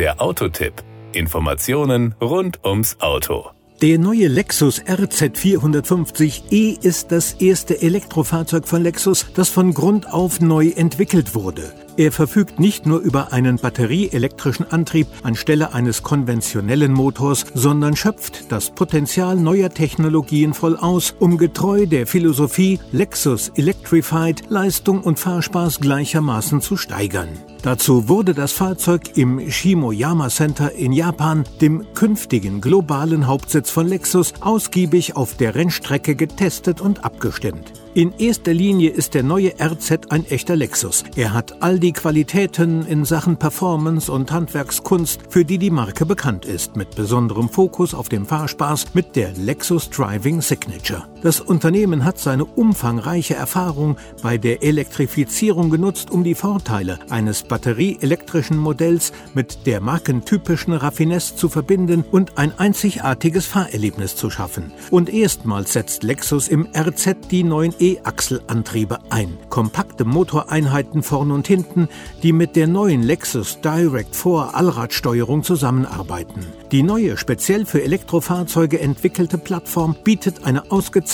Der Autotipp. Informationen rund ums Auto. Der neue Lexus RZ 450e ist das erste Elektrofahrzeug von Lexus, das von Grund auf neu entwickelt wurde. Er verfügt nicht nur über einen batterieelektrischen Antrieb anstelle eines konventionellen Motors, sondern schöpft das Potenzial neuer Technologien voll aus, um getreu der Philosophie Lexus Electrified Leistung und Fahrspaß gleichermaßen zu steigern. Dazu wurde das Fahrzeug im Shimoyama Center in Japan, dem künftigen globalen Hauptsitz von Lexus, ausgiebig auf der Rennstrecke getestet und abgestimmt. In erster Linie ist der neue RZ ein echter Lexus. Er hat all die Qualitäten in Sachen Performance und Handwerkskunst, für die die Marke bekannt ist, mit besonderem Fokus auf dem Fahrspaß mit der Lexus Driving Signature. Das Unternehmen hat seine umfangreiche Erfahrung bei der Elektrifizierung genutzt, um die Vorteile eines batterieelektrischen Modells mit der markentypischen Raffinesse zu verbinden und ein einzigartiges Fahrerlebnis zu schaffen. Und erstmals setzt Lexus im RZ die neuen E-Achselantriebe ein. Kompakte Motoreinheiten vorn und hinten, die mit der neuen Lexus Direct 4 Allradsteuerung zusammenarbeiten. Die neue, speziell für Elektrofahrzeuge entwickelte Plattform bietet eine ausgezeichnete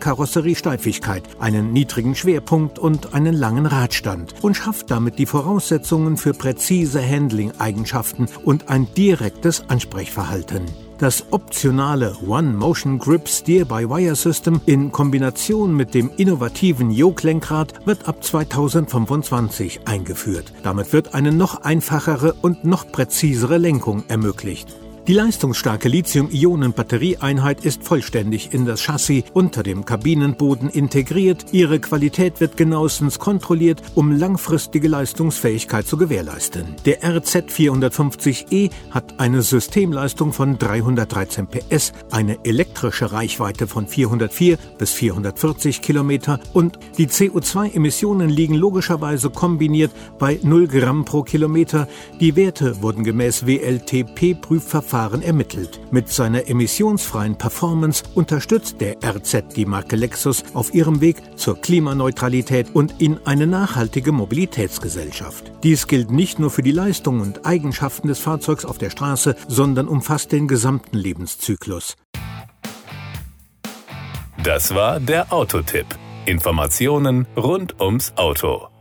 Karosseriesteifigkeit, einen niedrigen Schwerpunkt und einen langen Radstand und schafft damit die Voraussetzungen für präzise Handling-Eigenschaften und ein direktes Ansprechverhalten. Das optionale One Motion Grip Steer-by-Wire System in Kombination mit dem innovativen Yoke-Lenkrad wird ab 2025 eingeführt. Damit wird eine noch einfachere und noch präzisere Lenkung ermöglicht. Die leistungsstarke Lithium-Ionen-Batterieeinheit ist vollständig in das Chassis unter dem Kabinenboden integriert. Ihre Qualität wird genauestens kontrolliert, um langfristige Leistungsfähigkeit zu gewährleisten. Der RZ 450e hat eine Systemleistung von 313 PS, eine elektrische Reichweite von 404 bis 440 Kilometer und die CO2-Emissionen liegen logischerweise kombiniert bei 0 Gramm pro Kilometer. Die Werte wurden gemäß WLTP-Prüfverfahren Verfahren ermittelt. Mit seiner emissionsfreien Performance unterstützt der RZ die Marke Lexus auf ihrem Weg zur Klimaneutralität und in eine nachhaltige Mobilitätsgesellschaft. Dies gilt nicht nur für die Leistung und Eigenschaften des Fahrzeugs auf der Straße, sondern umfasst den gesamten Lebenszyklus. Das war der Autotipp. Informationen rund ums Auto.